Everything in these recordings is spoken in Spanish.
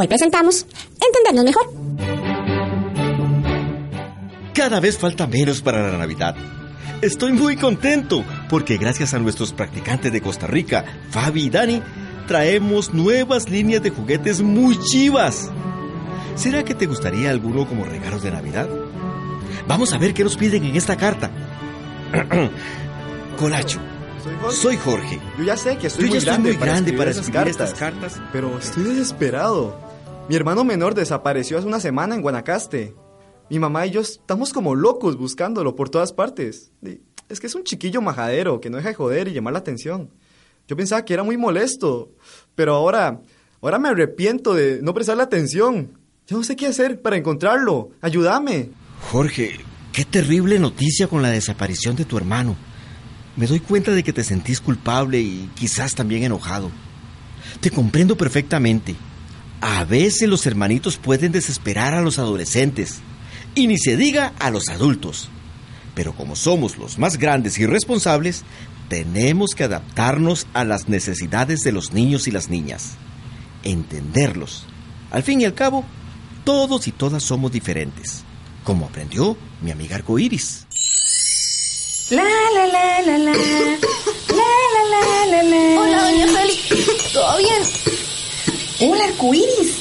Hoy presentamos Entendernos Mejor. Cada vez falta menos para la Navidad. Estoy muy contento porque gracias a nuestros practicantes de Costa Rica, Fabi y Dani, traemos nuevas líneas de juguetes muy chivas. ¿Será que te gustaría alguno como regalos de Navidad? Vamos a ver qué nos piden en esta carta. Colacho. Soy Jorge. Soy Jorge. Yo ya sé que estoy Yo ya muy estoy grande, muy grande para esas escribir estas cartas. Pero estoy desesperado. Mi hermano menor desapareció hace una semana en Guanacaste. Mi mamá y yo estamos como locos buscándolo por todas partes. Es que es un chiquillo majadero que no deja de joder y llamar la atención. Yo pensaba que era muy molesto, pero ahora, ahora me arrepiento de no prestarle atención. Yo no sé qué hacer para encontrarlo. Ayúdame. Jorge, qué terrible noticia con la desaparición de tu hermano. Me doy cuenta de que te sentís culpable y quizás también enojado. Te comprendo perfectamente. A veces los hermanitos pueden desesperar a los adolescentes y ni se diga a los adultos. Pero como somos los más grandes y responsables, tenemos que adaptarnos a las necesidades de los niños y las niñas. Entenderlos. Al fin y al cabo, todos y todas somos diferentes. Como aprendió mi amiga Arcoiris. La la la la la. La la la la la. Hola, doña Feli. ¿Todo bien? Hola, arcoíris.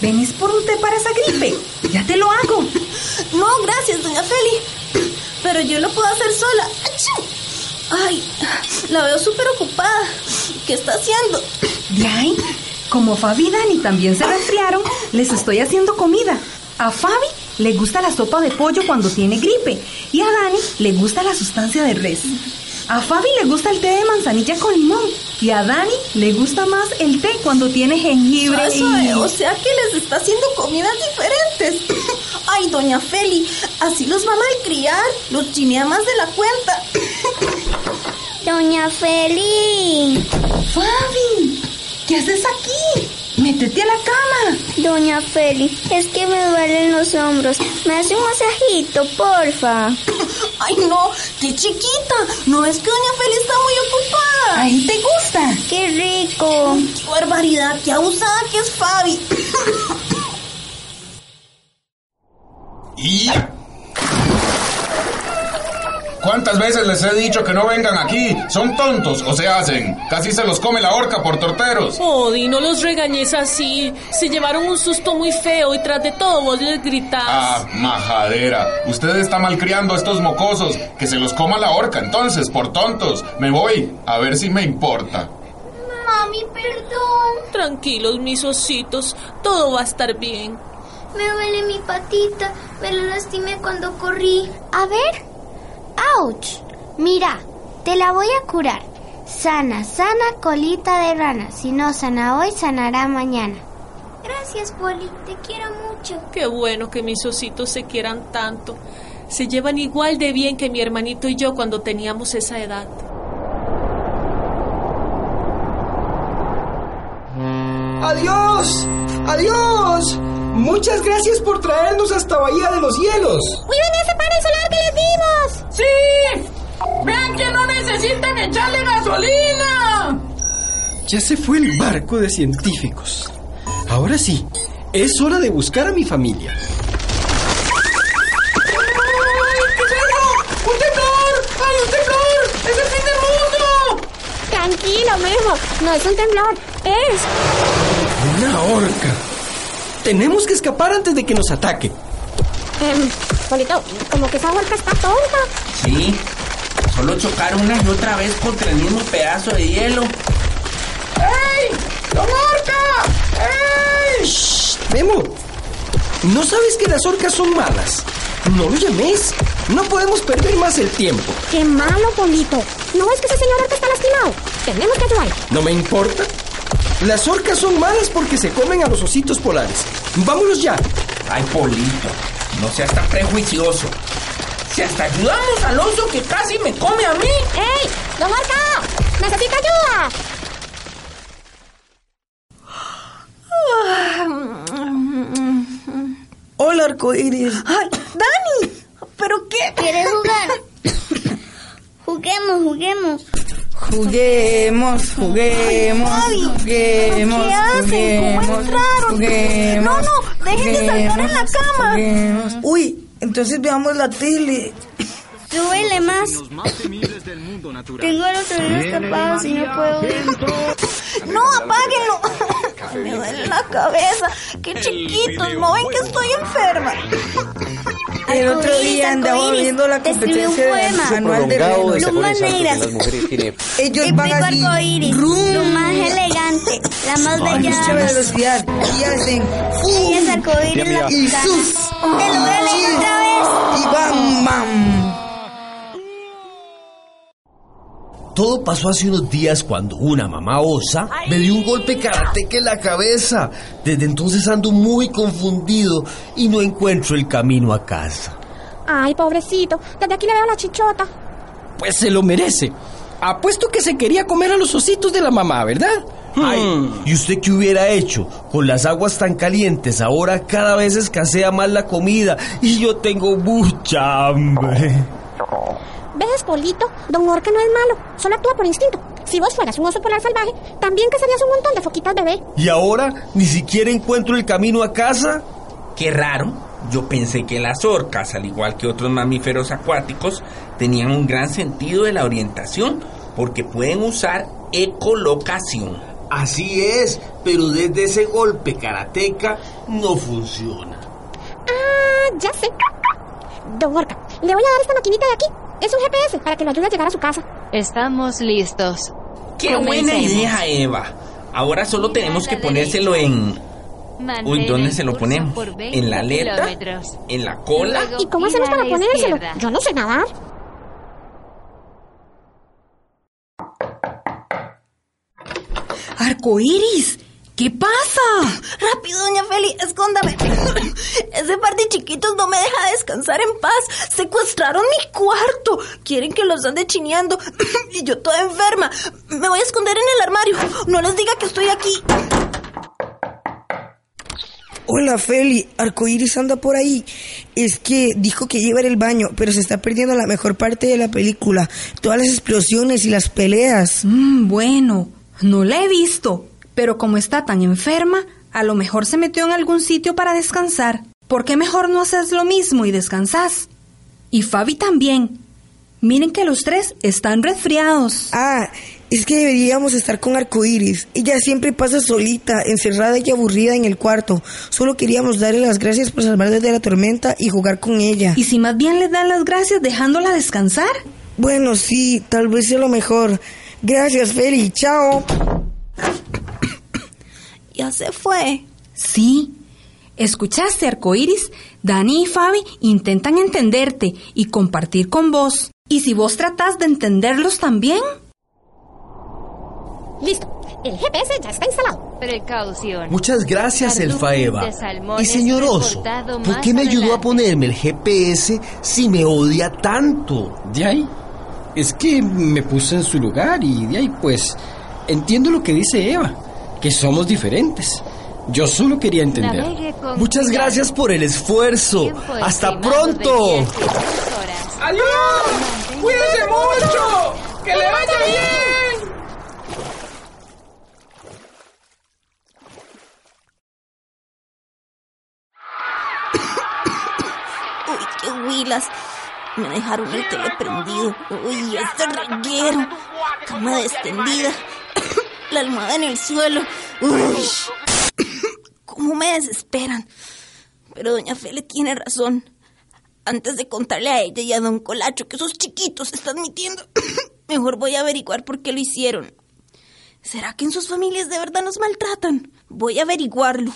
¿Venís por un té para esa gripe? Ya te lo hago. No, gracias, doña Feli. Pero yo lo puedo hacer sola. Ay, la veo súper ocupada. ¿Qué está haciendo? De ahí, como Fabi y Dani también se resfriaron, les estoy haciendo comida. A Fabi le gusta la sopa de pollo cuando tiene gripe y a Dani le gusta la sustancia de res. A Fabi le gusta el té de manzanilla con limón y a Dani le gusta más el té cuando tiene jengibre Ah, y... suave, O sea que les está haciendo comidas diferentes. Ay, doña Feli, así los va a malcriar. Los chinea más de la cuenta. Doña Feli. Fabi, ¿qué haces aquí? Métete a la cama. Doña Feli, es que me duelen los hombros. ¿Me hace un masajito, porfa? Ay, no, qué chiquita. No es que doña Feli está muy ocupada. Ahí te gusta. ¡Qué rico! Qué barbaridad, qué abusada que es Fabi. ¿Y? ¿Cuántas veces les he dicho que no vengan aquí? Son tontos o se hacen. Casi se los come la horca por torteros. Odi, no los regañes así. Se llevaron un susto muy feo y tras de todo vos les gritás. Ah, majadera. Usted está malcriando a estos mocosos. Que se los coma la horca, entonces, por tontos. Me voy, a ver si me importa. Mami, perdón. Tranquilos, mis ositos. Todo va a estar bien. Me duele mi patita. Me la lastimé cuando corrí. A ver. ¡Auch! Mira, te la voy a curar. Sana, sana colita de rana. Si no sana hoy, sanará mañana. Gracias, Poli. Te quiero mucho. Qué bueno que mis ositos se quieran tanto. Se llevan igual de bien que mi hermanito y yo cuando teníamos esa edad. ¡Adiós! ¡Adiós! Muchas gracias por traernos hasta Bahía de los Hielos. ¡Cuiden ese panel solar que les dimos! ¡Sí! ¡Vean que no necesitan echarle gasolina! Ya se fue el barco de científicos. Ahora sí, es hora de buscar a mi familia. ¡Ay, qué eso! ¡Un temblor! ¡Ay, un temblor! ¡Es el fin del mundo! Tranquilo, mijo. No es un temblor. Es. Una horca. Tenemos que escapar antes de que nos ataque. Em, Polito, como que esa huerca está tonta. Sí, solo chocar una y otra vez contra el mismo pedazo de hielo. ¡Ey! ¡Don Orca! ¡Ey! Shh, Memo. ¿No sabes que las orcas son malas? No lo llames. No podemos perder más el tiempo. ¡Qué malo, Polito! ¿No es que ese señor orca está lastimado? Tenemos que ayudar. No me importa. Las orcas son malas porque se comen a los ositos polares. Vámonos ya. Ay, Polito, no seas tan prejuicioso. Si hasta ayudamos al oso que casi me come a mí. ¡Ey! ¡Don Orca! ¡Necesita ayuda! Hola, arcoíris. ¡Ay, Dani! ¿Pero qué? ¿Quieres jugar? juguemos, juguemos. Juguemos, juguemos, juguemos, ¿Qué hacen? ¿Cómo juguemos, entraron? juguemos, No, no, dejen de saltar en la cama. juguemos. Uy, entonces veamos la tele. Súbele más. Tengo los oídos tapados y no puedo oír. No, apáguenlo. Me duele la cabeza. Qué chiquitos, ¿no ven que estoy enferma? El otro día andaba viendo la te escribí un competencia poema. manual de. Plumas negras. Ellos El van así, más elegante, la más bella. velocidad y hacen Ella es arcoíris la y sus Te lo voy a leer otra vez. y bam bam. Todo pasó hace unos días cuando una mamá osa me dio un golpe karateca en la cabeza. Desde entonces ando muy confundido y no encuentro el camino a casa. Ay, pobrecito. Desde aquí le veo la chichota. Pues se lo merece. Apuesto que se quería comer a los ositos de la mamá, ¿verdad? Ay, Hmm. ¿y usted qué hubiera hecho? Con las aguas tan calientes, ahora cada vez escasea más la comida y yo tengo mucha hambre. ¿Ves, Polito? Don Orca no es malo. Solo actúa por instinto. Si vos fueras un oso polar salvaje, también cazarías un montón de foquitas bebé. ¿Y ahora ni siquiera encuentro el camino a casa? Qué raro. Yo pensé que las orcas, al igual que otros mamíferos acuáticos, tenían un gran sentido de la orientación porque pueden usar ecolocación. Así es, pero desde ese golpe karateca no funciona. Ah, ya sé. Don Orca, le voy a dar esta maquinita de aquí. Es un GPS para que lo ayude a llegar a su casa. Estamos listos. ¡Qué buena idea, Eva! Ahora solo tenemos que ponérselo en... Uy, ¿dónde se lo ponemos? ¿En la aleta? ¿En la cola? ¿Y cómo hacemos para ponérselo? Yo no sé nadar. Arcoiris, ¿qué pasa? Rápido, doña Feli, escóndame. Ese par de chiquitos no me deja descansar en paz. Secuestraron mi cuarto. Quieren que los ande chineando. Y yo toda enferma. Me voy a esconder en el armario. No les diga que estoy aquí. Hola Feli, Arcoiris anda por ahí. Es que dijo que iba a ir al baño, pero se está perdiendo la mejor parte de la película. Todas las explosiones y las peleas. Mm, bueno, no la he visto, pero como está tan enferma, a lo mejor se metió en algún sitio para descansar. ¿Por qué mejor no haces lo mismo y descansás? Y Fabi también. Miren que los tres están resfriados. Ah, es que deberíamos estar con Arcoiris. Ella siempre pasa solita, encerrada y aburrida en el cuarto. Solo queríamos darle las gracias por salvarnos de la tormenta y jugar con ella. ¿Y si más bien les dan las gracias dejándola descansar? Bueno, sí, tal vez sea lo mejor. Gracias, Feli. Chao. Ya se fue. Sí. ¿Escuchaste, Arcoiris? Dani y Fabi intentan entenderte y compartir con vos. ¿Y si vos tratás de entenderlos también? Listo. El GPS ya está instalado. Precaución. Muchas gracias, Cardumen Elfa Eva. de salmones Y señor Oso, ¿por qué me ayudó a ponerme el GPS si me odia tanto? De ahí. Es que me puse en su lugar y de ahí pues entiendo lo que dice Eva, que somos diferentes. Yo solo quería entender. Muchas gracias por el esfuerzo. Hasta pronto. ¡Adiós! ¡Cuídese mucho! ¡Que le vaya bien! Uy, qué huilas. Me dejaron el tele prendido. Uy, este reguero. Cama extendida. La almohada en el suelo. Uy. ¿Cómo me desesperan? Pero doña Fele tiene razón. Antes de contarle a ella y a don Colacho que esos chiquitos están mintiendo, mejor voy a averiguar por qué lo hicieron. ¿Será que en sus familias de verdad nos maltratan? Voy a averiguarlo.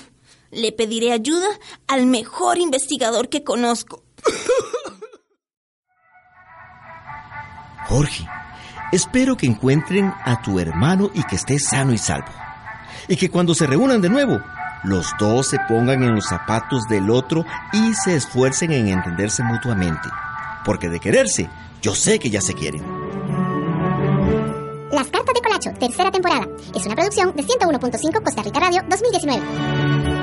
Le pediré ayuda al mejor investigador que conozco. Jorge, espero que encuentren a tu hermano y que esté sano y salvo. Y que cuando se reúnan de nuevo, los dos se pongan en los zapatos del otro y se esfuercen en entenderse mutuamente. Porque de quererse, yo sé que ya se quieren. Las cartas de Colacho, tercera temporada. Es una producción de 101.5 Costa Rica Radio 2019.